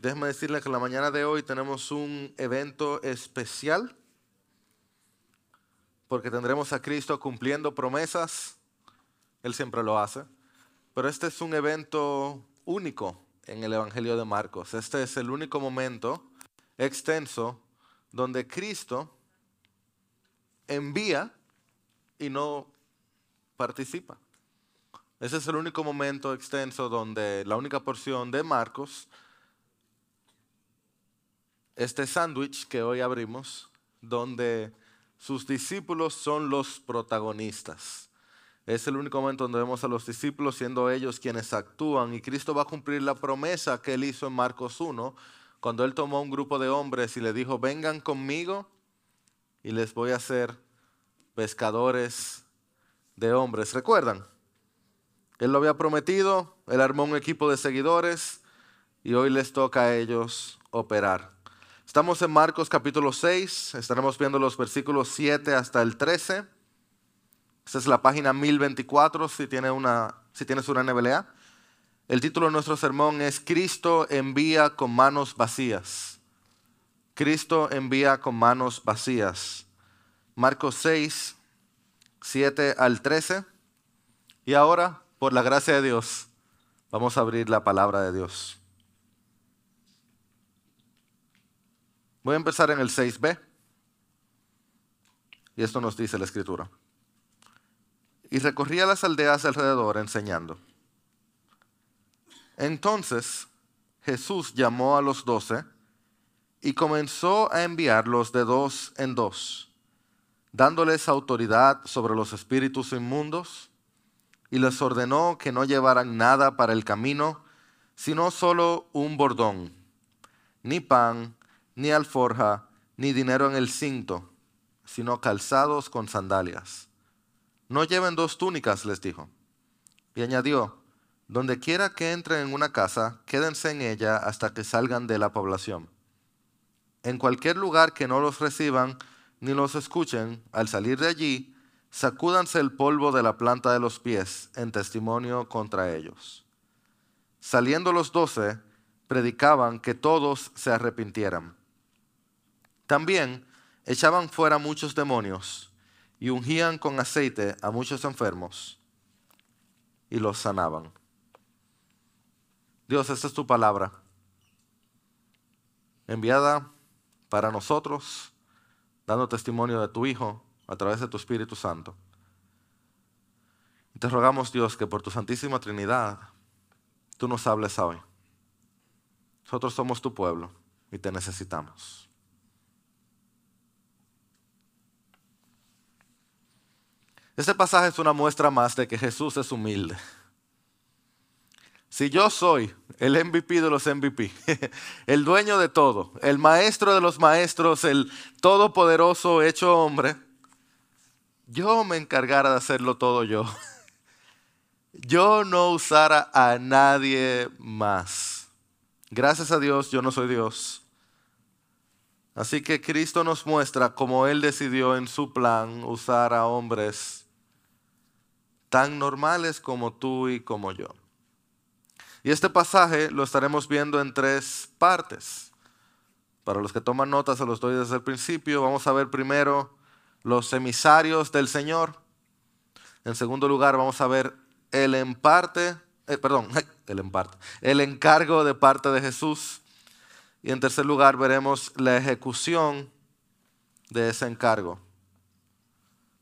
Déjeme decirle que la mañana de hoy tenemos un evento especial porque tendremos a Cristo cumpliendo promesas. Él siempre lo hace. Pero este es un evento único en el Evangelio de Marcos. Este es el único momento extenso donde Cristo envía y no participa. Ese es el único momento extenso donde la única porción de Marcos este sándwich que hoy abrimos, donde sus discípulos son los protagonistas. Es el único momento donde vemos a los discípulos siendo ellos quienes actúan y Cristo va a cumplir la promesa que él hizo en Marcos 1, cuando él tomó un grupo de hombres y le dijo, vengan conmigo y les voy a hacer pescadores de hombres. ¿Recuerdan? Él lo había prometido, él armó un equipo de seguidores y hoy les toca a ellos operar. Estamos en Marcos capítulo 6, estaremos viendo los versículos 7 hasta el 13. Esta es la página 1024 si, tiene una, si tienes una NBLA. El título de nuestro sermón es Cristo envía con manos vacías. Cristo envía con manos vacías. Marcos 6, 7 al 13. Y ahora, por la gracia de Dios, vamos a abrir la palabra de Dios. Voy a empezar en el 6b. Y esto nos dice la escritura. Y recorría las aldeas alrededor enseñando. Entonces Jesús llamó a los doce y comenzó a enviarlos de dos en dos, dándoles autoridad sobre los espíritus inmundos, y les ordenó que no llevaran nada para el camino, sino solo un bordón, ni pan, ni alforja, ni dinero en el cinto, sino calzados con sandalias. No lleven dos túnicas, les dijo. Y añadió, donde quiera que entren en una casa, quédense en ella hasta que salgan de la población. En cualquier lugar que no los reciban ni los escuchen, al salir de allí, sacúdanse el polvo de la planta de los pies en testimonio contra ellos. Saliendo los doce, predicaban que todos se arrepintieran. También echaban fuera muchos demonios y ungían con aceite a muchos enfermos y los sanaban. Dios, esta es tu palabra, enviada para nosotros, dando testimonio de tu Hijo a través de tu Espíritu Santo. Te rogamos, Dios, que por tu Santísima Trinidad tú nos hables hoy. Nosotros somos tu pueblo y te necesitamos. Este pasaje es una muestra más de que Jesús es humilde. Si yo soy el MVP de los MVP, el dueño de todo, el maestro de los maestros, el todopoderoso hecho hombre, yo me encargara de hacerlo todo yo. Yo no usara a nadie más. Gracias a Dios, yo no soy Dios. Así que Cristo nos muestra cómo Él decidió en su plan usar a hombres tan normales como tú y como yo. Y este pasaje lo estaremos viendo en tres partes. Para los que toman notas, se los doy desde el principio. Vamos a ver primero los emisarios del Señor. En segundo lugar, vamos a ver el emparte, eh, perdón, el el encargo de parte de Jesús. Y en tercer lugar, veremos la ejecución de ese encargo.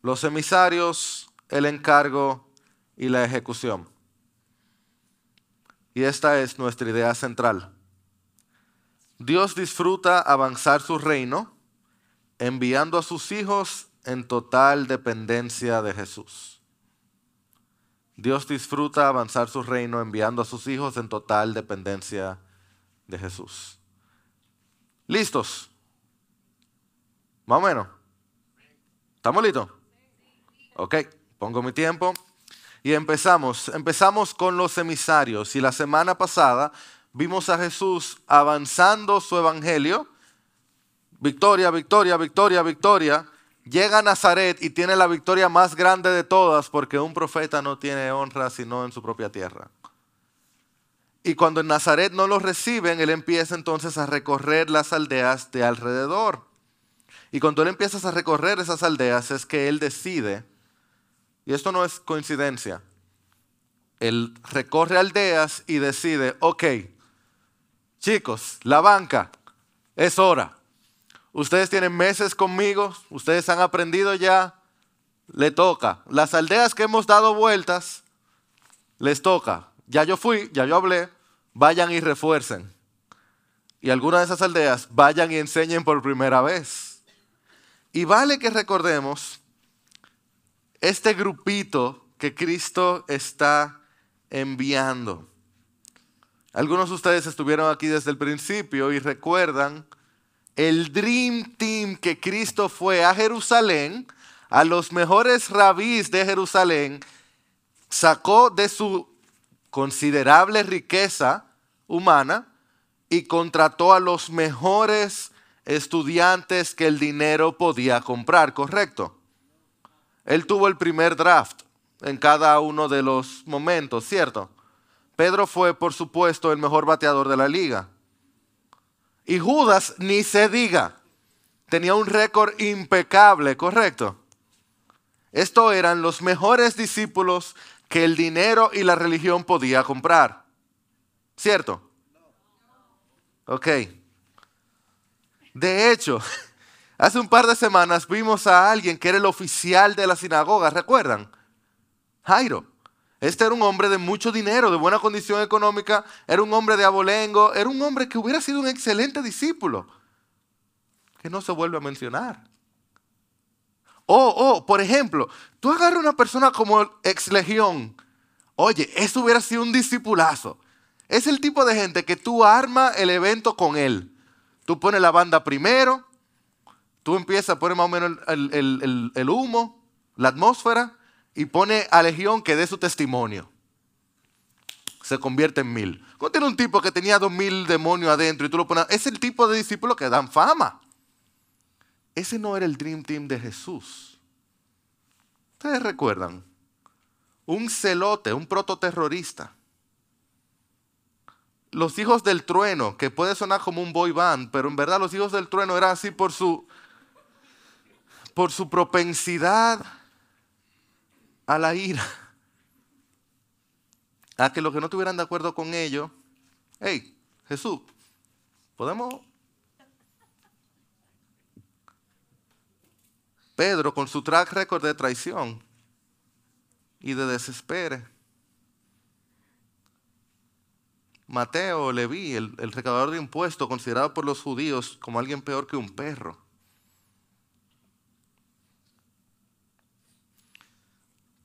Los emisarios el encargo y la ejecución. Y esta es nuestra idea central. Dios disfruta avanzar su reino enviando a sus hijos en total dependencia de Jesús. Dios disfruta avanzar su reino enviando a sus hijos en total dependencia de Jesús. ¿Listos? Más o menos. ¿Estamos listos? Ok. Pongo mi tiempo y empezamos. Empezamos con los emisarios y la semana pasada vimos a Jesús avanzando su evangelio. Victoria, victoria, victoria, victoria. Llega a Nazaret y tiene la victoria más grande de todas porque un profeta no tiene honra sino en su propia tierra. Y cuando en Nazaret no lo reciben, él empieza entonces a recorrer las aldeas de alrededor. Y cuando él empieza a recorrer esas aldeas es que él decide, y esto no es coincidencia, él recorre aldeas y decide, ok, chicos, la banca, es hora. Ustedes tienen meses conmigo, ustedes han aprendido ya, le toca. Las aldeas que hemos dado vueltas, les toca. Ya yo fui, ya yo hablé, vayan y refuercen. Y algunas de esas aldeas vayan y enseñen por primera vez. Y vale que recordemos este grupito que Cristo está enviando. Algunos de ustedes estuvieron aquí desde el principio y recuerdan el Dream Team que Cristo fue a Jerusalén, a los mejores rabís de Jerusalén, sacó de su considerable riqueza humana y contrató a los mejores estudiantes que el dinero podía comprar, ¿correcto? Él tuvo el primer draft en cada uno de los momentos, ¿cierto? Pedro fue, por supuesto, el mejor bateador de la liga. Y Judas, ni se diga, tenía un récord impecable, ¿correcto? Estos eran los mejores discípulos que el dinero y la religión podía comprar. ¿Cierto? Ok. De hecho, hace un par de semanas vimos a alguien que era el oficial de la sinagoga, ¿recuerdan? Jairo. Este era un hombre de mucho dinero, de buena condición económica, era un hombre de abolengo, era un hombre que hubiera sido un excelente discípulo, que no se vuelve a mencionar. Oh, oh, por ejemplo, tú agarras una persona como ex legión, oye, eso hubiera sido un discipulazo. Es el tipo de gente que tú armas el evento con él. Tú pones la banda primero, tú empiezas a poner más o menos el, humo, la atmósfera, y pone a Legión que dé su testimonio. Se convierte en mil. Cuando tiene un tipo que tenía dos mil demonios adentro y tú lo pones, es el tipo de discípulo que dan fama. Ese no era el Dream Team de Jesús. Ustedes recuerdan, un celote, un prototerrorista los hijos del trueno, que puede sonar como un boy band, pero en verdad los hijos del trueno eran así por su, por su propensidad a la ira. A que los que no estuvieran de acuerdo con ellos, hey, Jesús, podemos... Pedro con su track record de traición y de desespero Mateo, Leví, el, el recaudador de impuestos, considerado por los judíos como alguien peor que un perro.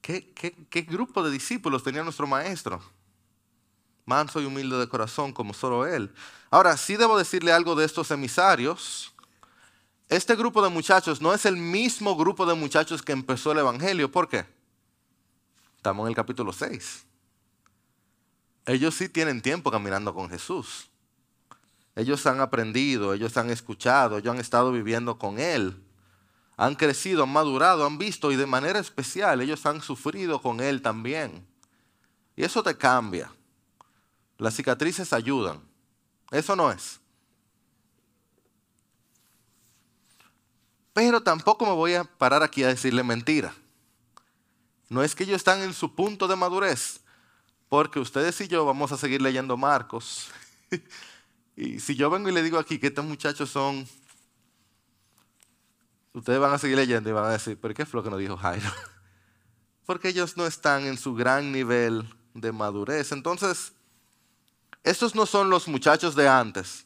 ¿Qué, qué, grupo de discípulos tenía nuestro maestro? Manso y humilde de corazón como solo él. Ahora, sí debo decirle algo de estos emisarios. Este grupo de muchachos no es el mismo grupo de muchachos que empezó el Evangelio. ¿Por qué? Estamos en el capítulo 6 ellos sí tienen tiempo caminando con Jesús. Ellos han aprendido, ellos han escuchado, ellos han estado viviendo con Él. Han crecido, han madurado, han visto y de manera especial ellos han sufrido con Él también. Y eso te cambia. Las cicatrices ayudan. Eso no es. Pero tampoco me voy a parar aquí a decirle mentira. No es que ellos están en su punto de madurez. Porque ustedes y yo vamos a seguir leyendo Marcos. y si yo vengo y le digo aquí que estos muchachos son... Ustedes van a seguir leyendo y van a decir, ¿pero qué fue lo que nos dijo Jairo? Porque ellos no están en su gran nivel de madurez. Entonces, estos no son los muchachos de antes,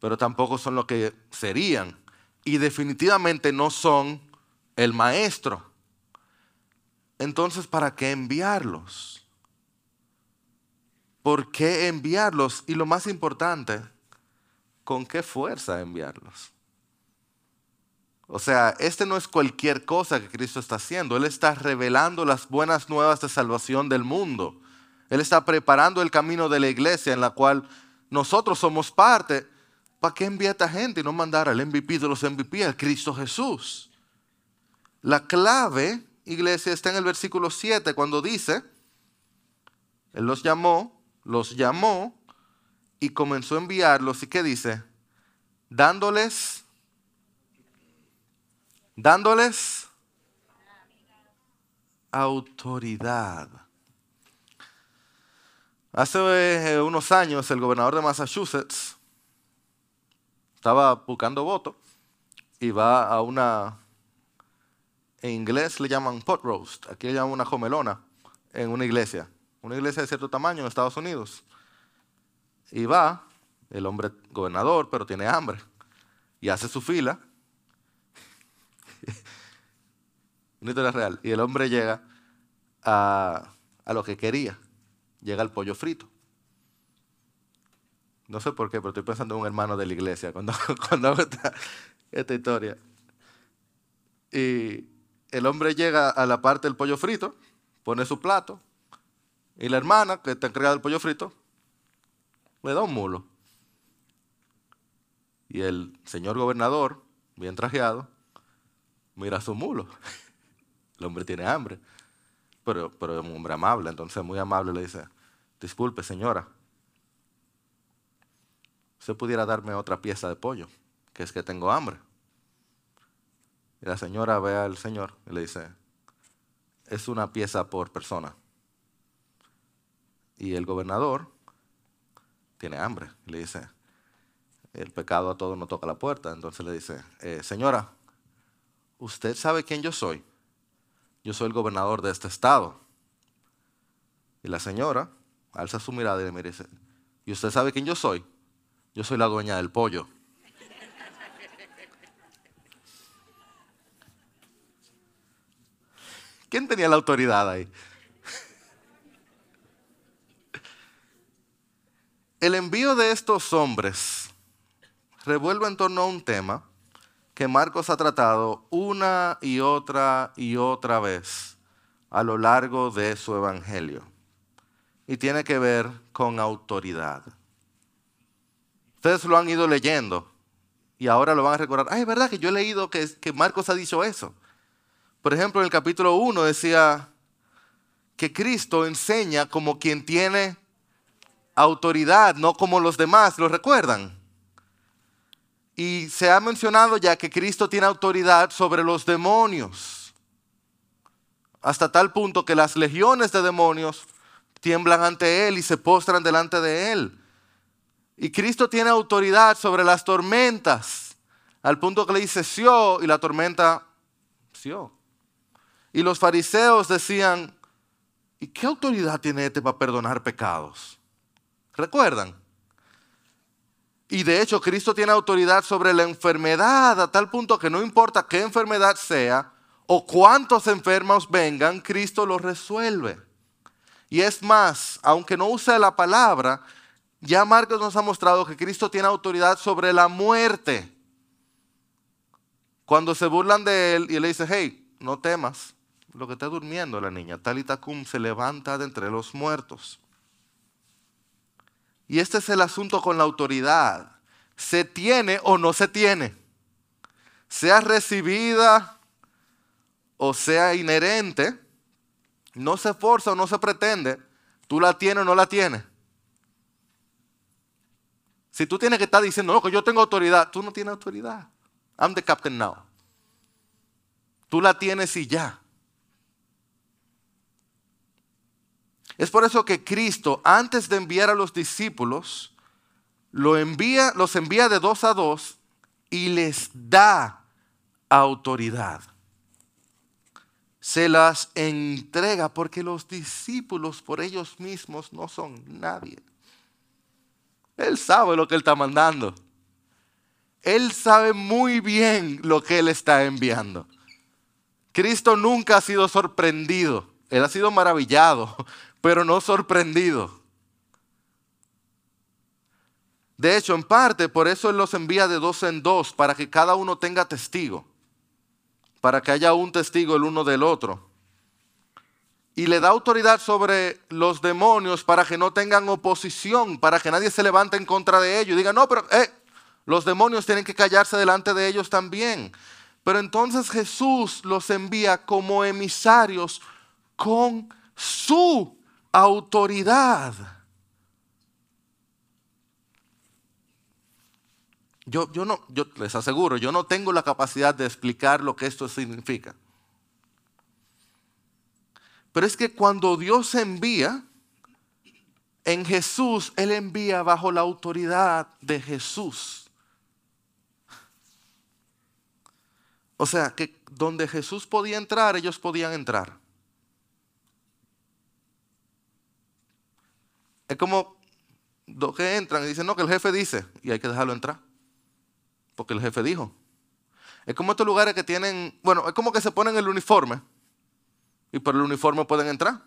pero tampoco son lo que serían. Y definitivamente no son el maestro. Entonces, ¿para qué enviarlos? ¿Por qué enviarlos? Y lo más importante, ¿con qué fuerza enviarlos? O sea, este no es cualquier cosa que Cristo está haciendo. Él está revelando las buenas nuevas de salvación del mundo. Él está preparando el camino de la iglesia en la cual nosotros somos parte. ¿Para qué envía a esta gente y no mandar al MVP de los MVP, al Cristo Jesús? La clave, iglesia, está en el versículo 7 cuando dice, Él los llamó los llamó y comenzó a enviarlos. ¿Y qué dice? Dándoles, dándoles autoridad. Hace eh, unos años el gobernador de Massachusetts estaba buscando votos y va a una, en inglés le llaman pot roast, aquí le llaman una jomelona en una iglesia, una iglesia de cierto tamaño en Estados Unidos. Y va, el hombre gobernador, pero tiene hambre, y hace su fila. una historia real. Y el hombre llega a, lo que quería. Llega al pollo frito. No sé por qué, pero estoy pensando en un hermano de la iglesia cuando, cuando hago esta, historia. Y el hombre llega a la parte del pollo frito, pone su plato, y la hermana, que está encargada del pollo frito, le da un mulo. Y el señor gobernador, bien trajeado, mira su mulo. El hombre tiene hambre, pero, pero es un hombre amable, entonces muy amable le dice, disculpe señora, ¿usted pudiera darme otra pieza de pollo? Que es que tengo hambre. Y la señora ve al señor y le dice, es una pieza por persona. Y el gobernador tiene hambre. Le dice, el pecado a todos no toca la puerta. Entonces le dice, eh, señora, ¿usted sabe quién yo soy? Yo soy el gobernador de este estado. Y la señora alza su mirada y le dice, ¿y usted sabe quién yo soy? Yo soy la dueña del pollo. ¿Quién tenía la autoridad ahí? El envío de estos hombres revuelve en torno a un tema que Marcos ha tratado una y otra y otra vez a lo largo de su evangelio. Y tiene que ver con autoridad. Ustedes lo han ido leyendo y ahora lo van a recordar. Ay, es verdad que yo he leído que, que Marcos ha dicho eso. Por ejemplo, en el capítulo 1 decía que Cristo enseña como quien tiene autoridad, no como los demás, ¿lo recuerdan? Y se ha mencionado ya que Cristo tiene autoridad sobre los demonios, hasta tal punto que las legiones de demonios tiemblan ante Él y se postran delante de Él. Y Cristo tiene autoridad sobre las tormentas, al punto que le dice Sio y la tormenta Sio. Y los fariseos decían, ¿y qué autoridad tiene este para perdonar pecados? ¿Recuerdan? Y de hecho Cristo tiene autoridad sobre la enfermedad a tal punto que no importa qué enfermedad sea o cuántos enfermos vengan, Cristo lo resuelve. Y es más, aunque no use la palabra, ya Marcos nos ha mostrado que Cristo tiene autoridad sobre la muerte. Cuando se burlan de él y le dice, hey, no temas, lo que está durmiendo la niña, Talita Cum se levanta de entre los muertos. Y este es el asunto con la autoridad. ¿Se tiene o no se tiene? Sea recibida o sea inherente, no se forza o no se pretende, tú la tienes o no la tienes. Si tú tienes que estar diciendo, no, que yo tengo autoridad, tú no tienes autoridad. I'm the captain now. Tú la tienes y ya. Es por eso que Cristo, antes de enviar a los discípulos, los envía de dos a dos y les da autoridad. Se las entrega porque los discípulos por ellos mismos no son nadie. Él sabe lo que Él está mandando. Él sabe muy bien lo que Él está enviando. Cristo nunca ha sido sorprendido. Él ha sido maravillado pero no sorprendido. De hecho, en parte, por eso Él los envía de dos en dos, para que cada uno tenga testigo, para que haya un testigo el uno del otro. Y le da autoridad sobre los demonios para que no tengan oposición, para que nadie se levante en contra de ellos. Diga, no, pero eh, los demonios tienen que callarse delante de ellos también. Pero entonces Jesús los envía como emisarios con su autoridad. Yo, yo, no, yo les aseguro, yo no tengo la capacidad de explicar lo que esto significa. Pero es que cuando Dios envía, en Jesús, Él envía bajo la autoridad de Jesús. O sea, que donde Jesús podía entrar, ellos podían entrar. Es como los que entran y dicen, no, que el jefe dice, y hay que dejarlo entrar. Porque el jefe dijo. Es como estos lugares que tienen, bueno, es como que se ponen el uniforme y por el uniforme pueden entrar.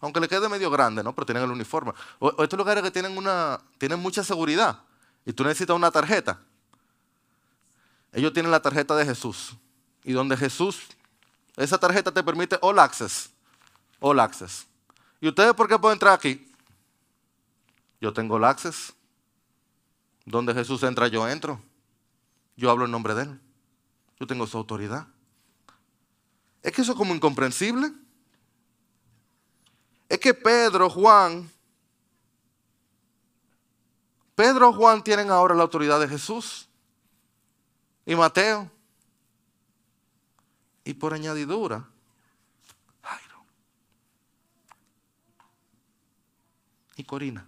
Aunque le quede medio grande, ¿no? Pero tienen el uniforme. O, estos lugares que tienen, una, tienen mucha seguridad y tú necesitas una tarjeta. Ellos tienen la tarjeta de Jesús. Y donde Jesús, esa tarjeta te permite all access. All access. ¿Y ustedes por qué pueden entrar aquí? Yo tengo all access. Donde Jesús entra, yo entro. Yo hablo en nombre de Él. Yo tengo su autoridad. Es que eso es como incomprensible. Es que Pedro, Juan, Pedro, Juan tienen ahora la autoridad de Jesús y Mateo. Y por añadidura, Jairo y Corina.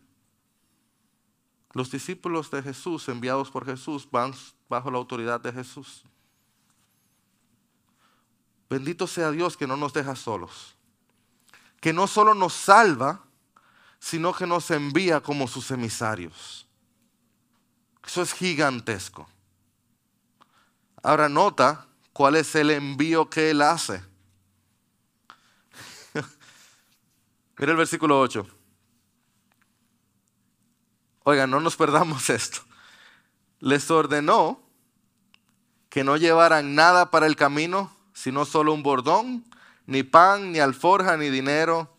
Los discípulos de Jesús, enviados por Jesús, van bajo la autoridad de Jesús. Bendito sea Dios que no nos deja solos que no solo nos salva, sino que nos envía como sus emisarios. Eso es gigantesco. Ahora nota cuál es el envío que Él hace. Mira el versículo 8. Oigan, no nos perdamos esto. Les ordenó que no llevaran nada para el camino, sino solo un bordón ni pan, ni alforja, ni dinero,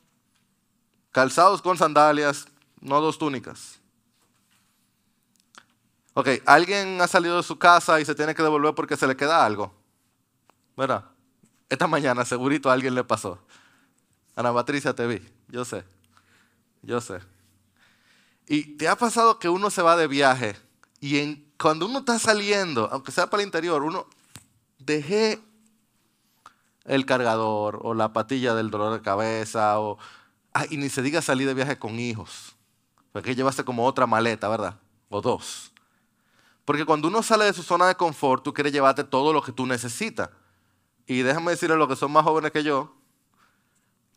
calzados con sandalias, no dos túnicas. Ok, alguien ha salido de su casa y se tiene que devolver porque se le queda algo. ¿Verdad? Esta mañana segurito a alguien le pasó. Ana Patricia, te vi. Yo sé. Yo sé. Y te ha pasado que uno se va de viaje y cuando uno está saliendo, aunque sea para el interior, uno dejé el cargador o la patilla del dolor de cabeza o y ni se diga salir de viaje con hijos. Porque llevaste como otra maleta, ¿verdad? O dos. Porque cuando uno sale de su zona de confort, tú quieres llevarte todo lo que tú necesitas. Y déjame decirle a los que son más jóvenes que yo,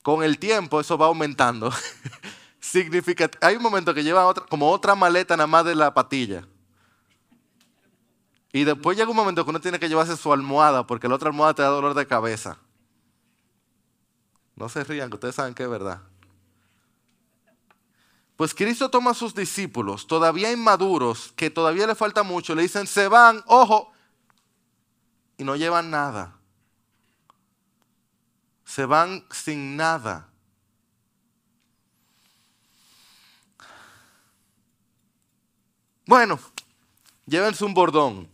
con el tiempo eso va aumentando. Significa, hay un momento que lleva otra, como otra maleta nada más de la patilla. Y después llega un momento que uno tiene que llevarse su almohada porque la otra almohada te da dolor de cabeza. No se rían, que ustedes saben que es verdad. Pues Cristo toma a sus discípulos, todavía inmaduros, que todavía le falta mucho, le dicen, se van, ojo, y no llevan nada. Se van sin nada. Bueno, llévense un bordón.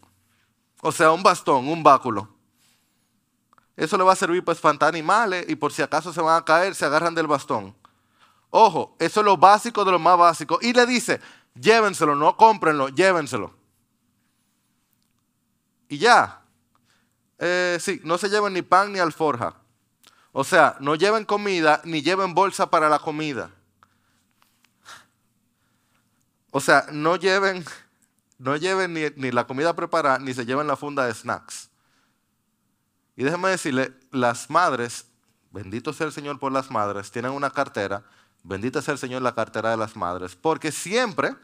O sea, un bastón, un báculo. Eso le va a servir para espantar animales y por si acaso se van a caer, se agarran del bastón. Ojo, eso es lo básico de lo más básico. Y le dice, llévenselo, no cómprenlo, llévenselo. Y ya. Eh, sí, no se lleven ni pan ni alforja. O sea, no lleven comida ni lleven bolsa para la comida. O sea, no lleven no lleven ni, la comida preparada, ni se lleven la funda de snacks. Y déjeme decirle, las madres, bendito sea el Señor por las madres, tienen una cartera, bendito sea el Señor la cartera de las madres, porque siempre,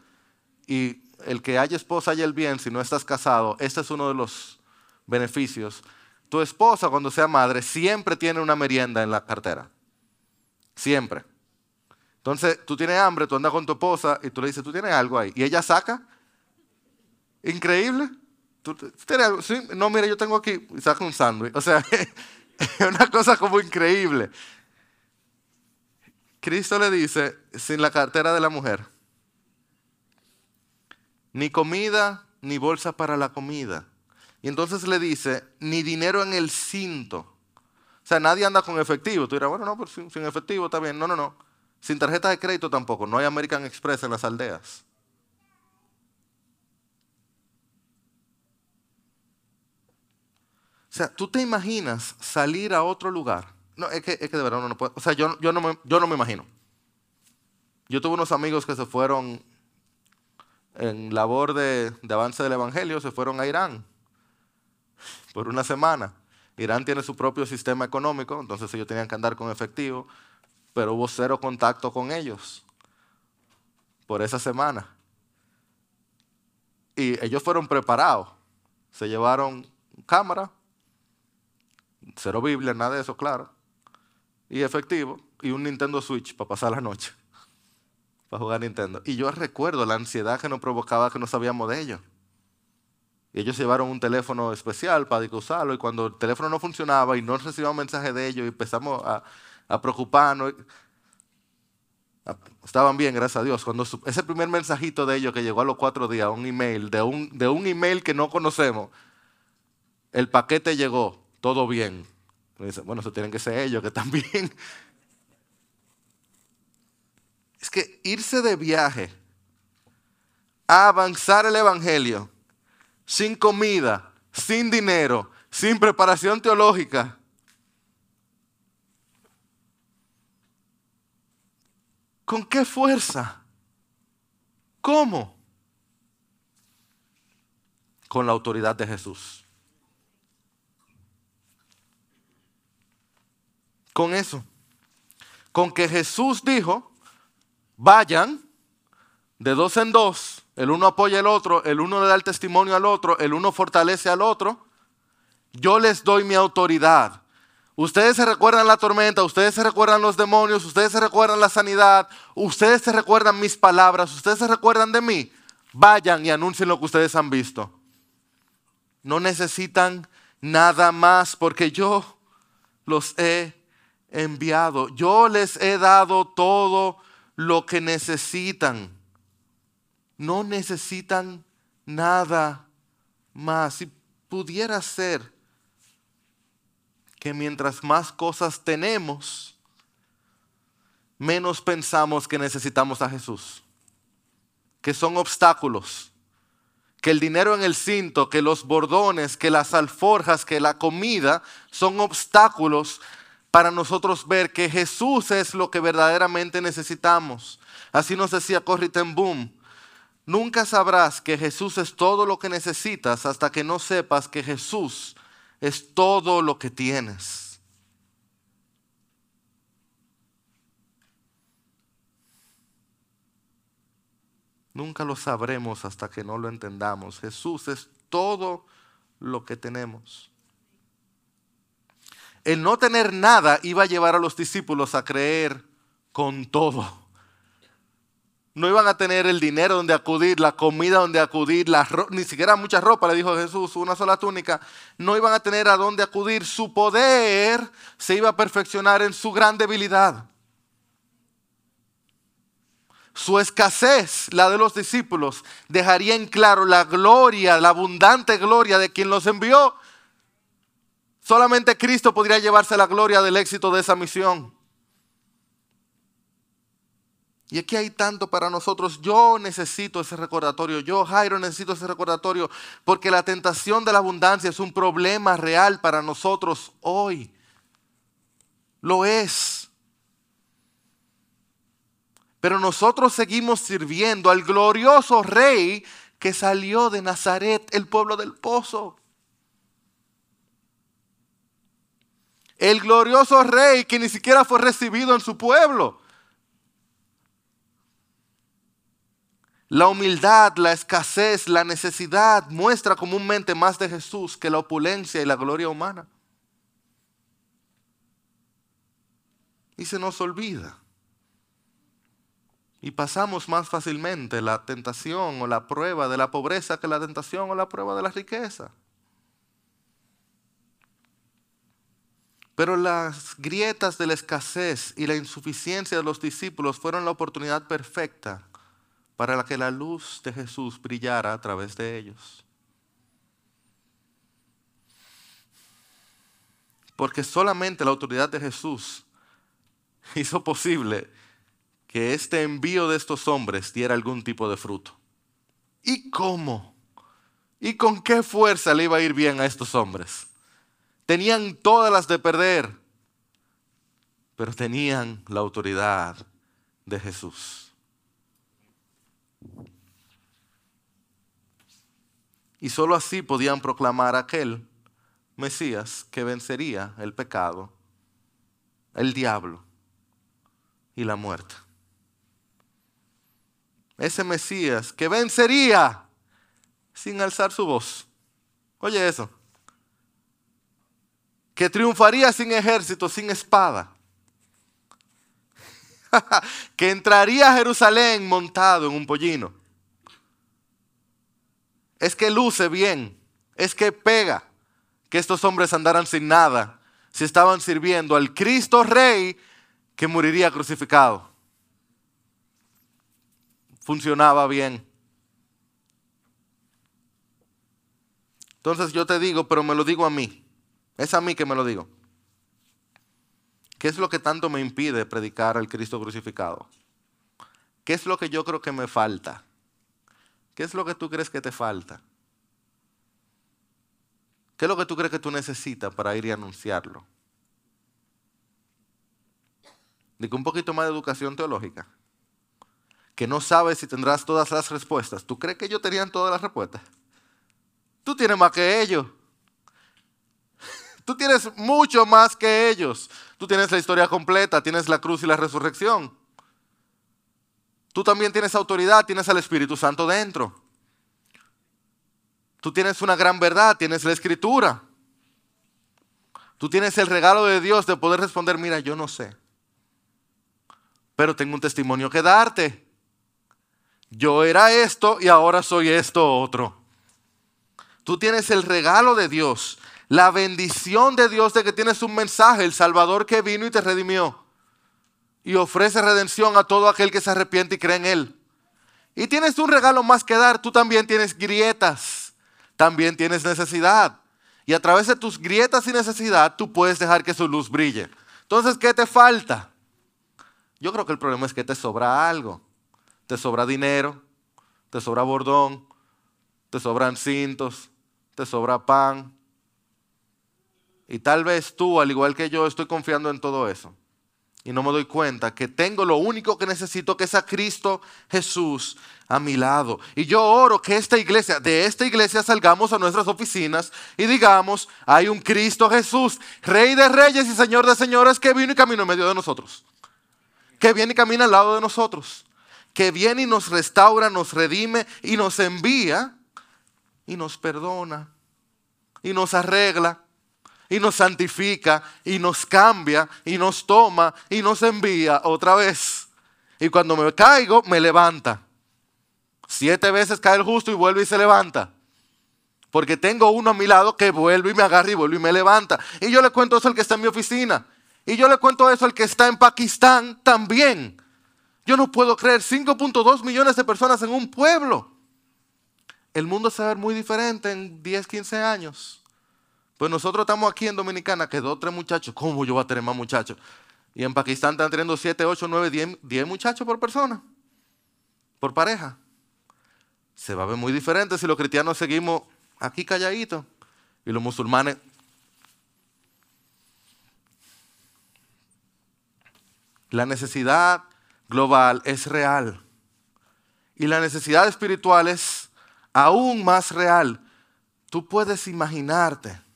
y el que haya esposa haya el bien, si no estás casado, este es uno de los beneficios. Tu esposa, cuando sea madre, siempre tiene una merienda en la cartera. Siempre. Entonces, tú tienes hambre, tú andas con tu esposa y tú le dices, tú tienes algo ahí. Y ella saca Increíble. No, mira, yo tengo aquí, saca un sándwich. O sea, es una cosa como increíble. Cristo le dice, sin la cartera de la mujer, ni comida, ni bolsa para la comida. Y entonces le dice, ni dinero en el cinto. O sea, nadie anda con efectivo. Tú dirás, bueno, no, pues sin, sin efectivo está bien. No, no, no. Sin tarjeta de crédito tampoco. No hay American Express en las aldeas. sea, tú te imaginas salir a otro lugar. No, es que, es que de verdad uno no puede. O sea, yo, yo, no me, yo no me imagino. Yo tuve unos amigos que se fueron en labor de, de avance del Evangelio, se fueron a Irán por una semana. Irán tiene su propio sistema económico, entonces ellos tenían que andar con efectivo, pero hubo cero contacto con ellos por esa semana. Y ellos fueron preparados. Se llevaron cámara, cero Biblia, nada de eso, claro, y efectivo, y un Nintendo Switch para pasar la noche, para jugar Nintendo. Y yo recuerdo la ansiedad que nos provocaba que no sabíamos de ellos. Y ellos llevaron un teléfono especial para usarlo y cuando el teléfono no funcionaba y no recibíamos mensaje de ellos y empezamos a, a preocuparnos, estaban bien, gracias a Dios. Cuando ese primer mensajito de ellos que llegó a los cuatro días, un email, de un, de un email que no conocemos, el paquete llegó, todo bien. bueno, eso tienen que ser ellos que están bien. Es que irse de viaje a avanzar el Evangelio sin comida, sin dinero, sin preparación teológica. ¿Con qué fuerza? ¿Cómo? Con la autoridad de Jesús. Con eso. Con que Jesús dijo, vayan de dos en dos el uno apoya al otro, el uno le da el testimonio al otro, el uno fortalece al otro. Yo les doy mi autoridad. Ustedes se recuerdan la tormenta, ustedes se recuerdan los demonios, ustedes se recuerdan la sanidad, ustedes se recuerdan mis palabras, ustedes se recuerdan de mí. Vayan y anuncien lo que ustedes han visto. No necesitan nada más porque yo los he enviado. Yo les he dado todo lo que necesitan no necesitan nada más. Si pudiera ser que mientras más cosas tenemos, menos pensamos que necesitamos a Jesús, que son obstáculos, que el dinero en el cinto, que los bordones, que las alforjas, que la comida son obstáculos para nosotros ver que Jesús es lo que verdaderamente necesitamos. Así nos decía Corrie Boom, Nunca sabrás que Jesús es todo lo que necesitas hasta que no sepas que Jesús es todo lo que tienes. Nunca lo sabremos hasta que no lo entendamos. Jesús es todo lo que tenemos. El no tener nada iba a llevar a los discípulos a creer con todo no iban a tener el dinero donde acudir, la comida donde acudir, ni siquiera mucha ropa, le dijo Jesús, una sola túnica. No iban a tener a dónde acudir. Su poder se iba a perfeccionar en su gran debilidad. Su escasez, la de los discípulos, dejaría en claro la gloria, la abundante gloria de quien los envió. Solamente Cristo podría llevarse la gloria del éxito de esa misión. Y aquí hay tanto para nosotros. Yo necesito ese recordatorio. Yo, Jairo, necesito ese recordatorio. Porque la tentación de la abundancia es un problema real para nosotros hoy. Lo es. Pero nosotros seguimos sirviendo al glorioso rey que salió de Nazaret, el pueblo del pozo. El glorioso rey que ni siquiera fue recibido en su pueblo La humildad, la escasez, la necesidad muestra comúnmente más de Jesús que la opulencia y la gloria humana. Y se nos olvida. Y pasamos más fácilmente la tentación o la prueba de la pobreza que la tentación o la prueba de la riqueza. Pero las grietas de la escasez y la insuficiencia de los discípulos fueron la oportunidad perfecta para que la luz de Jesús brillara a través de ellos. Porque solamente la autoridad de Jesús hizo posible que este envío de estos hombres diera algún tipo de fruto. ¿Y cómo? ¿Y con qué fuerza le iba a ir bien a estos hombres? tenían todas las de perder, pero tenían la autoridad de Jesús. Y sólo así podían proclamar aquel Mesías que vencería el pecado, el diablo y la muerte. Ese Mesías que vencería sin alzar su voz. Oye eso. Que triunfaría sin ejército, sin espada. que entraría a Jerusalén montado en un pollino. Es que luce bien, es que pega que estos hombres andaran sin nada si estaban sirviendo al Cristo Rey que moriría crucificado. Funcionaba bien. Entonces yo te digo, pero me lo digo a mí. Es a mí que me lo digo. ¿Qué es lo que tanto me impide predicar al Cristo crucificado? ¿Qué es lo que yo creo que me falta? ¿Qué es lo que tú crees que te falta? ¿Qué es lo que tú crees que tú necesitas para ir y anunciarlo? Digo, un poquito más de educación teológica. Que no sabes si tendrás todas las respuestas. ¿Tú crees que ellos tenían todas las respuestas? Tú tienes más que ellos. Tú tienes mucho más que ellos. Tú tienes la historia completa, tienes la cruz y la resurrección. Tú también tienes autoridad, tienes al Espíritu Santo dentro. Tú tienes una gran verdad, tienes la escritura. Tú tienes el regalo de Dios de poder responder, mira, yo no sé, pero tengo un testimonio que darte. Yo era esto y ahora soy esto otro. Tú tienes el regalo de Dios, la bendición de Dios de que tienes un mensaje, el Salvador que vino y te redimió y ofrece redención a todo aquel que se arrepiente y cree en Él. Y tienes un regalo más que dar, tú también tienes grietas también tienes necesidad. Y a través de tus grietas y necesidad, tú puedes dejar que su luz brille. Entonces, ¿qué te falta? Yo creo que el problema es que te sobra algo. Te sobra dinero, te sobra bordón, te sobran cintos, te sobra pan. Y tal vez tú, al igual que yo, estoy confiando en todo eso y no me doy cuenta que tengo lo único que necesito, que es a Cristo Jesús a mi lado. Y yo oro que esta iglesia, de esta iglesia salgamos a nuestras oficinas y digamos, hay un Cristo Jesús, Rey de Reyes y Señor de Señores, que vino y caminó en medio de nosotros. Que viene y camina al lado de nosotros. Que viene y nos restaura, nos redime y nos envía y nos perdona y nos arregla y nos santifica y nos cambia y nos toma y nos envía otra vez. Y cuando me caigo, me levanta. Siete veces cae el justo y vuelve y se levanta. Porque tengo uno a mi lado que vuelve y me agarra y vuelve y me levanta. Y yo le cuento eso al que está en mi oficina. Y yo le cuento eso al que está en Pakistán también. Yo no puedo creer 5.2 millones de personas en un pueblo. El mundo se va a ver muy diferente en 10, 15 años. Pues nosotros estamos aquí en Dominicana, que dos, tres muchachos. ¿Cómo yo voy a tener más muchachos? Y en Pakistán están teniendo siete, ocho, nueve, diez muchachos por persona, por pareja. Se va a ver muy diferente si los cristianos seguimos aquí calladitos y los musulmanes. La necesidad global es real. Y la necesidad espiritual es aún más real. Tú puedes imaginarte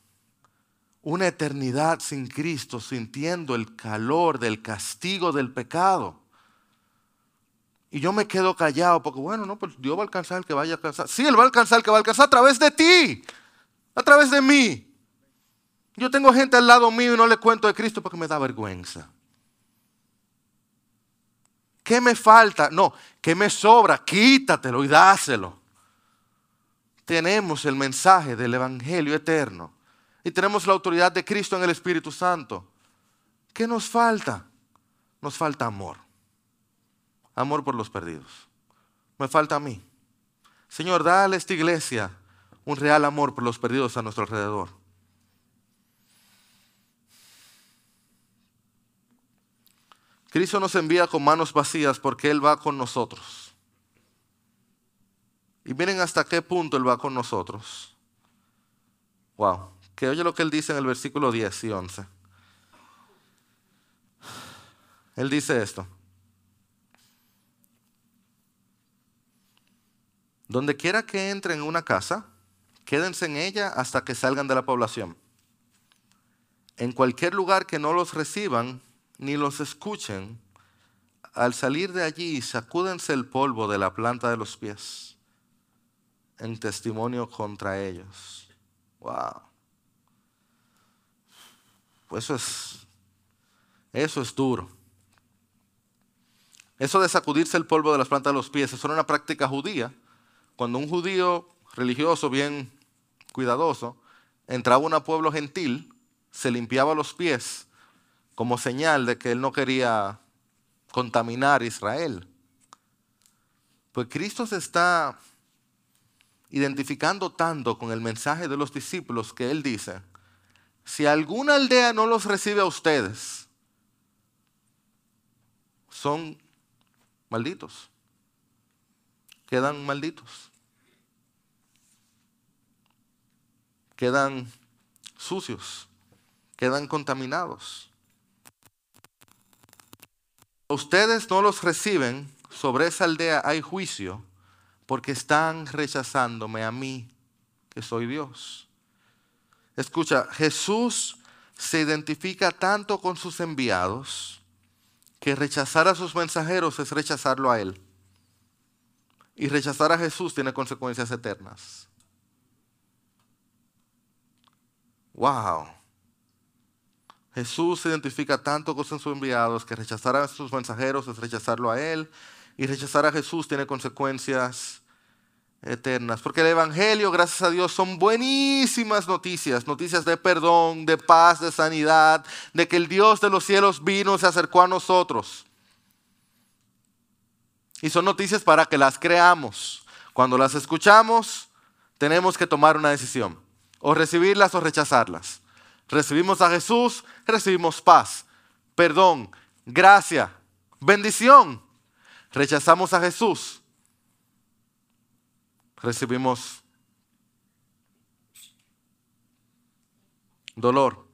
una eternidad sin Cristo, sintiendo el calor del castigo del pecado. Y yo me quedo callado porque, bueno, no, pues Dios va a alcanzar el que vaya a alcanzar. Sí, Él va a alcanzar el que va a alcanzar a través de ti, a través de mí. Yo tengo gente al lado mío y no le cuento de Cristo porque me da vergüenza. ¿Qué me falta? No, ¿qué me sobra? Quítatelo y dáselo. Tenemos el mensaje del Evangelio eterno y tenemos la autoridad de Cristo en el Espíritu Santo. ¿Qué nos falta? Nos falta amor. Amor por los perdidos. Me falta a mí. Señor, dale a esta iglesia un real amor por los perdidos a nuestro alrededor. Cristo nos envía con manos vacías porque Él va con nosotros. Y miren hasta qué punto Él va con nosotros. Wow que oye lo que él dice en el versículo 10 y 11. Él dice esto. Donde quiera que entren en una casa, quédense en ella hasta que salgan de la población. En cualquier lugar que no los reciban ni los escuchen, al salir de allí, sacúdense el polvo de la planta de los pies en testimonio contra ellos. Wow. Eso es, eso es duro. Eso de sacudirse el polvo de las plantas de los pies, eso era una práctica judía. Cuando un judío religioso, bien cuidadoso, entraba a un pueblo gentil, se limpiaba los pies como señal de que él no quería contaminar Israel. Pues Cristo se está identificando tanto con el mensaje de los discípulos que Él dice, si alguna aldea no los recibe a ustedes, son malditos, quedan malditos, quedan sucios, quedan contaminados. Ustedes no los reciben, sobre esa aldea hay juicio, porque están rechazándome a mí, que soy Dios. Escucha, Jesús se identifica tanto con sus enviados que rechazar a sus mensajeros es rechazarlo a Él. Y rechazar a Jesús tiene consecuencias eternas. Wow. Jesús se identifica tanto con sus enviados que rechazar a sus mensajeros es rechazarlo a Él. Y rechazar a Jesús tiene consecuencias eternas. Porque el Evangelio, gracias a Dios, son buenísimas noticias. Noticias de perdón, de paz, de sanidad, de que el Dios de los cielos vino, se acercó a nosotros. Y son noticias para que las creamos. Cuando las escuchamos, tenemos que tomar una decisión. O recibirlas o rechazarlas. Recibimos a Jesús, recibimos paz, perdón, gracia, bendición. Rechazamos a Jesús, recibimos dolor,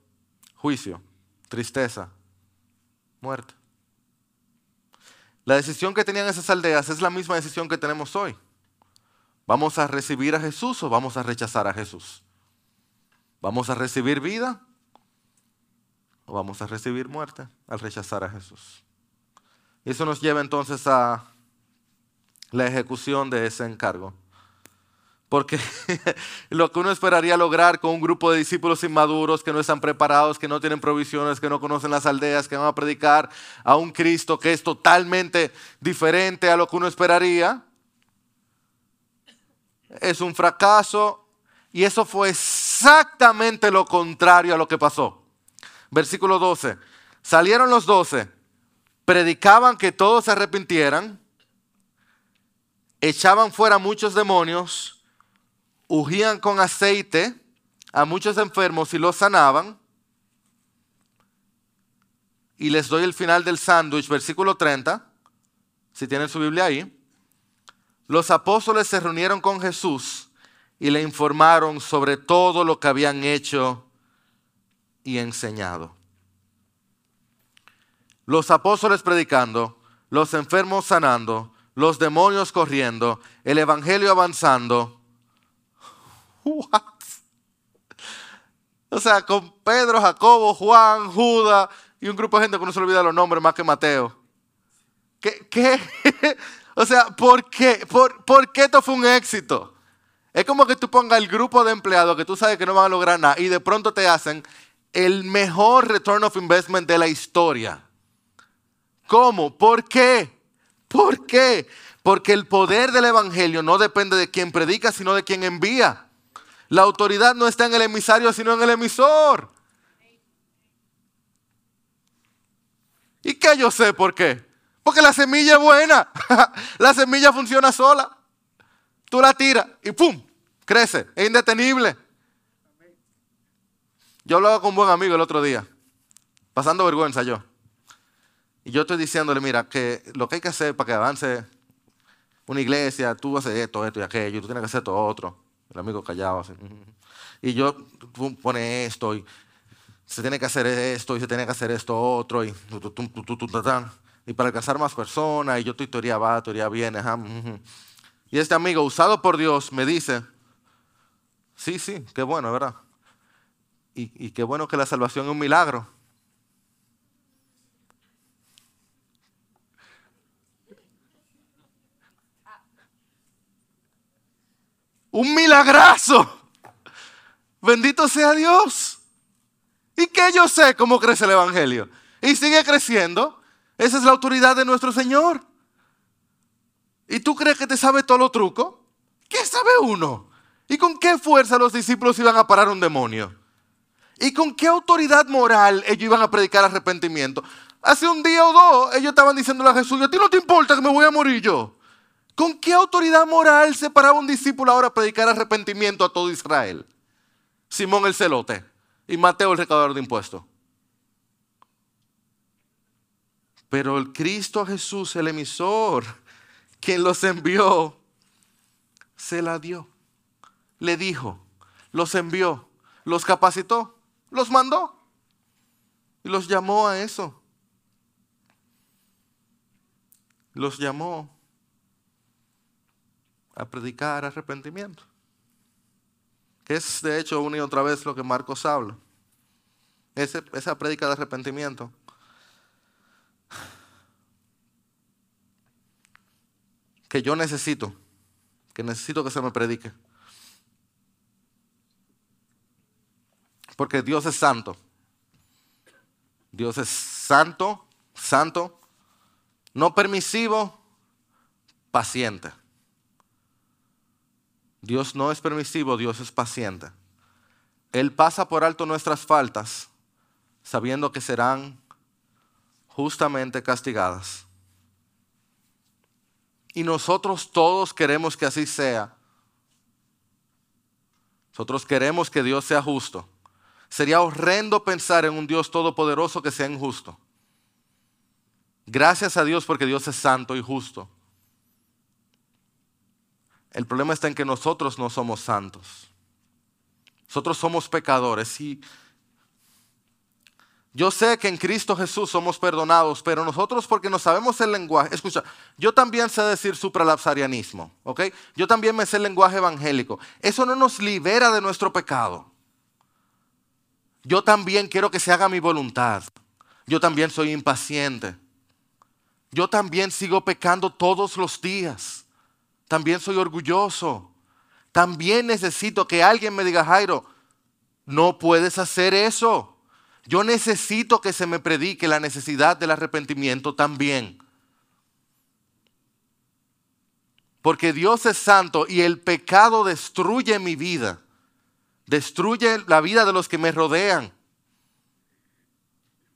juicio, tristeza, muerte. La decisión que tenían esas aldeas es la misma decisión que tenemos hoy. ¿Vamos a recibir a Jesús o vamos a rechazar a Jesús? ¿Vamos a recibir vida o vamos a recibir muerte al rechazar a Jesús? Eso nos lleva entonces a la ejecución de ese encargo. Porque lo que uno esperaría lograr con un grupo de discípulos inmaduros que no están preparados, que no tienen provisiones, que no conocen las aldeas, que van a predicar a un Cristo que es totalmente diferente a lo que uno esperaría, es un fracaso y eso fue exactamente lo contrario a lo que pasó. Versículo 12. Salieron los doce, predicaban que todos se arrepintieran, echaban fuera muchos demonios, ungían con aceite a muchos enfermos y los sanaban. Y les doy el final del sándwich, versículo 30, si tienen su Biblia ahí. Los apóstoles se reunieron con Jesús y le informaron sobre todo lo que habían hecho y enseñado. Los apóstoles predicando, los enfermos sanando, los demonios corriendo, el evangelio avanzando. O sea, con Pedro, Jacobo, Juan, Judas y un grupo de gente que no se olvida los nombres más que Mateo. ¿Qué? o sea, ¿por qué? ¿Por, ¿Por qué esto fue un éxito? Es como que tú pongas el grupo de empleados que tú sabes que no van a lograr nada y de pronto te hacen el mejor return of investment de la historia. ¿Cómo? ¿Por qué? ¿Por qué? Porque el poder del Evangelio no depende de quien predica, sino de quien envía. La autoridad no está en el emisario, sino en el emisor. ¿Y qué yo sé por qué? Porque la semilla es buena. la semilla funciona sola. Tú la tiras y ¡pum! Crece, es indetenible. Yo hablaba con un buen amigo el otro día, pasando vergüenza yo. Y yo estoy diciéndole, mira, que lo que hay que hacer para que avance una iglesia, tú haces esto, esto y aquello, tú tienes que hacer todo otro. El amigo callado así. Y yo pone esto y se tiene que hacer esto y se tiene que hacer esto otro y, y para alcanzar más personas y yo estoy teoría va, teoría viene. Y este amigo usado por Dios me dice, sí, sí, qué bueno, ¿verdad? Y qué bueno que la salvación es un milagro. Un milagrazo. Bendito sea Dios. ¿Y qué yo sé cómo crece el Evangelio? Y sigue creciendo. Esa es la autoridad de nuestro Señor. ¿Y tú crees que te sabe todo lo truco? ¿Qué sabe uno? ¿Y con qué fuerza los discípulos iban a parar un demonio? ¿Y con qué autoridad moral ellos iban a predicar arrepentimiento? Hace un día o dos ellos estaban diciéndole a Jesús, a ti no te importa que me voy a morir yo. ¿Con qué autoridad moral se paraba un discípulo ahora a predicar arrepentimiento a todo Israel? Simón el celote y Mateo el recaudador de impuestos. Pero el Cristo Jesús, el emisor, quien los envió, se la dio. Le dijo, los envió, los capacitó, los mandó y los llamó a eso. Los llamó a predicar arrepentimiento es de hecho una y otra vez lo que Marcos habla. esa prédica de arrepentimiento. Que yo necesito, que necesito que se me predique. Porque Dios es santo. Dios es santo, santo, no permisivo, paciente. Dios no es permisivo, Dios es paciente. Él pasa por alto nuestras faltas, sabiendo que serán justamente castigadas. Y nosotros todos queremos que así sea. Nosotros queremos que Dios sea justo. Sería horrendo pensar en un Dios todopoderoso que sea injusto. Gracias a Dios porque Dios es santo y justo. El problema está en que nosotros no somos santos. Nosotros somos pecadores y yo sé que en Cristo Jesús somos perdonados, pero nosotros porque no sabemos el lenguaje, escucha, yo también sé decir supralapsarianismo, ¿ok? Yo también me sé el lenguaje evangélico. Eso no nos libera de nuestro pecado. Yo también quiero que se haga mi voluntad. Yo también soy impaciente. Yo también sigo pecando todos los días. También soy orgulloso. También necesito que alguien me diga, Jairo, no puedes hacer eso. Yo necesito que se me predique la necesidad del arrepentimiento también. Porque Dios es santo y el pecado destruye mi vida. Destruye la vida de los que me rodean.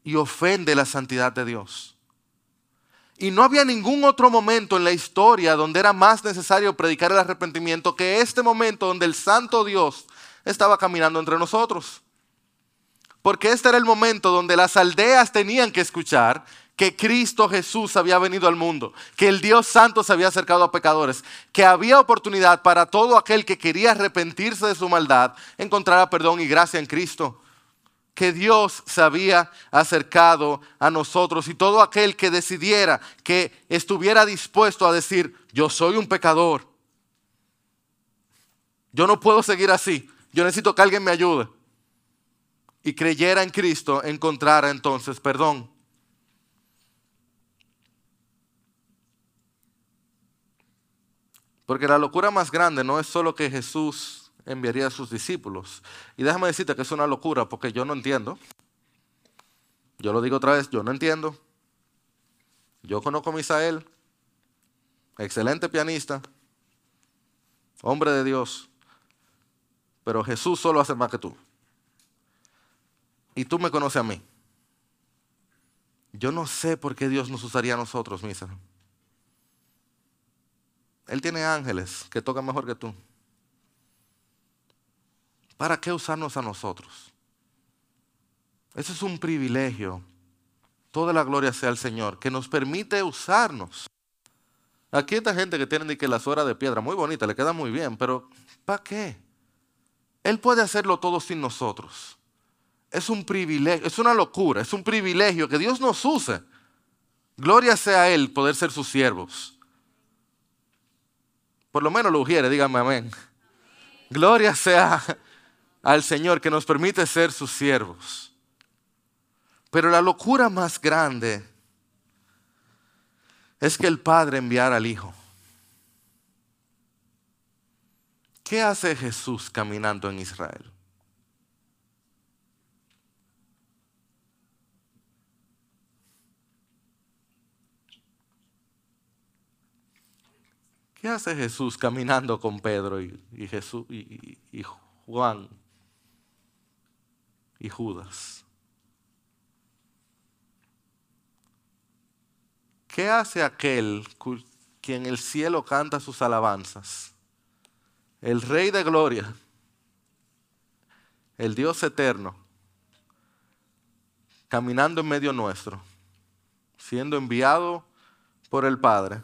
Y ofende la santidad de Dios. Y no había ningún otro momento en la historia donde era más necesario predicar el arrepentimiento que este momento donde el Santo Dios estaba caminando entre nosotros. Porque este era el momento donde las aldeas tenían que escuchar que Cristo Jesús había venido al mundo, que el Dios Santo se había acercado a pecadores, que había oportunidad para todo aquel que quería arrepentirse de su maldad, encontrar perdón y gracia en Cristo que Dios se había acercado a nosotros y todo aquel que decidiera, que estuviera dispuesto a decir, yo soy un pecador, yo no puedo seguir así, yo necesito que alguien me ayude. Y creyera en Cristo, encontrara entonces perdón. Porque la locura más grande no es solo que Jesús enviaría a sus discípulos. Y déjame decirte que es una locura porque yo no entiendo. Yo lo digo otra vez, yo no entiendo. Yo conozco a Misael, excelente pianista, hombre de Dios, pero Jesús solo hace más que tú. Y tú me conoces a mí. Yo no sé por qué Dios nos usaría a nosotros, Misa. Él tiene ángeles que tocan mejor que tú. ¿Para qué usarnos a nosotros? Ese es un privilegio. Toda la gloria sea al Señor, que nos permite usarnos. Aquí esta gente que tiene que la suera de piedra, muy bonita, le queda muy bien, pero ¿para qué? Él puede hacerlo todo sin nosotros. Es un privilegio, es una locura, es un privilegio que Dios nos use. Gloria sea a Él poder ser sus siervos. Por lo menos lo ujiere, díganme amén. Gloria sea al Señor que nos permite ser sus siervos. Pero la locura más grande es que el Padre enviara al Hijo. ¿Qué hace Jesús caminando en Israel? ¿Qué hace Jesús caminando con Pedro y, Jesús y, Juan y Judas? ¿Qué hace aquel quien el cielo canta sus alabanzas? El Rey de Gloria, el Dios eterno, caminando en medio nuestro, siendo enviado por el Padre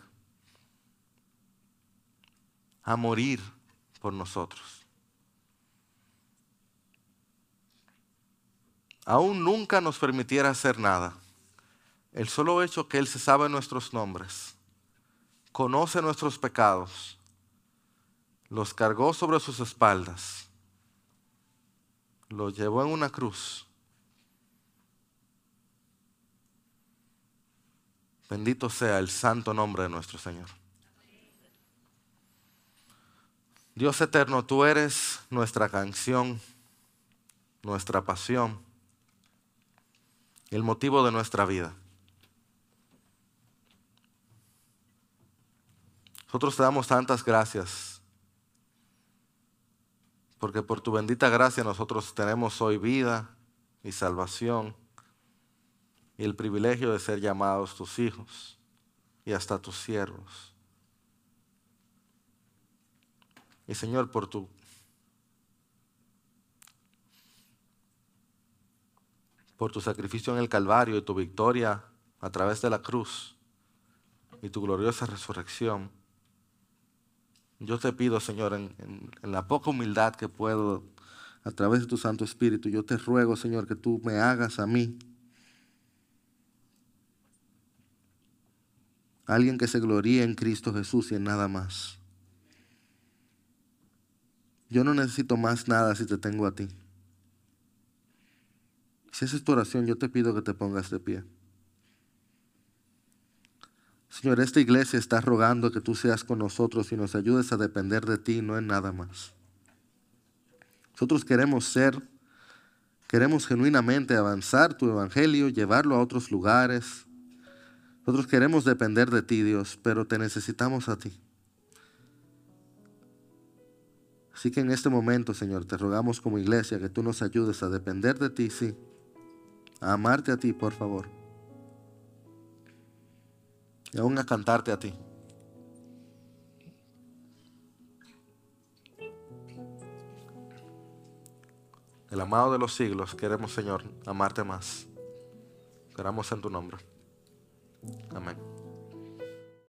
a morir por nosotros. Aún nunca nos permitiera hacer nada el solo hecho que Él se sabe nuestros nombres, conoce nuestros pecados, los cargó sobre sus espaldas, los llevó en una cruz. Bendito sea el santo nombre de nuestro Señor. Dios eterno, tú eres nuestra canción, nuestra pasión, el motivo de nuestra vida. Nosotros te damos tantas gracias, porque por tu bendita gracia nosotros tenemos hoy vida y salvación y el privilegio de ser llamados tus hijos y hasta tus siervos. Y Señor, por tu por tu sacrificio en el Calvario y tu victoria a través de la cruz y tu gloriosa resurrección. Yo te pido, Señor, en, la poca humildad que puedo, a través de tu Santo Espíritu, yo te ruego, Señor, que tú me hagas a mí alguien que se gloríe en Cristo Jesús y en nada más. Yo no necesito más nada si te tengo a ti. Si esa es tu oración, yo te pido que te pongas de pie. Señor, esta iglesia está rogando que tú seas con nosotros y nos ayudes a depender de ti, no en nada más. Nosotros queremos ser, queremos genuinamente avanzar tu evangelio, llevarlo a otros lugares. Nosotros queremos depender de ti, Dios, pero te necesitamos a ti. Así que en este momento, Señor, te rogamos como iglesia que tú nos ayudes a depender de ti, sí. Amarte a ti, por favor y aún a cantarte a ti. El amado de los siglos, queremos, Señor, amarte más. Queramos en tu nombre. Amén.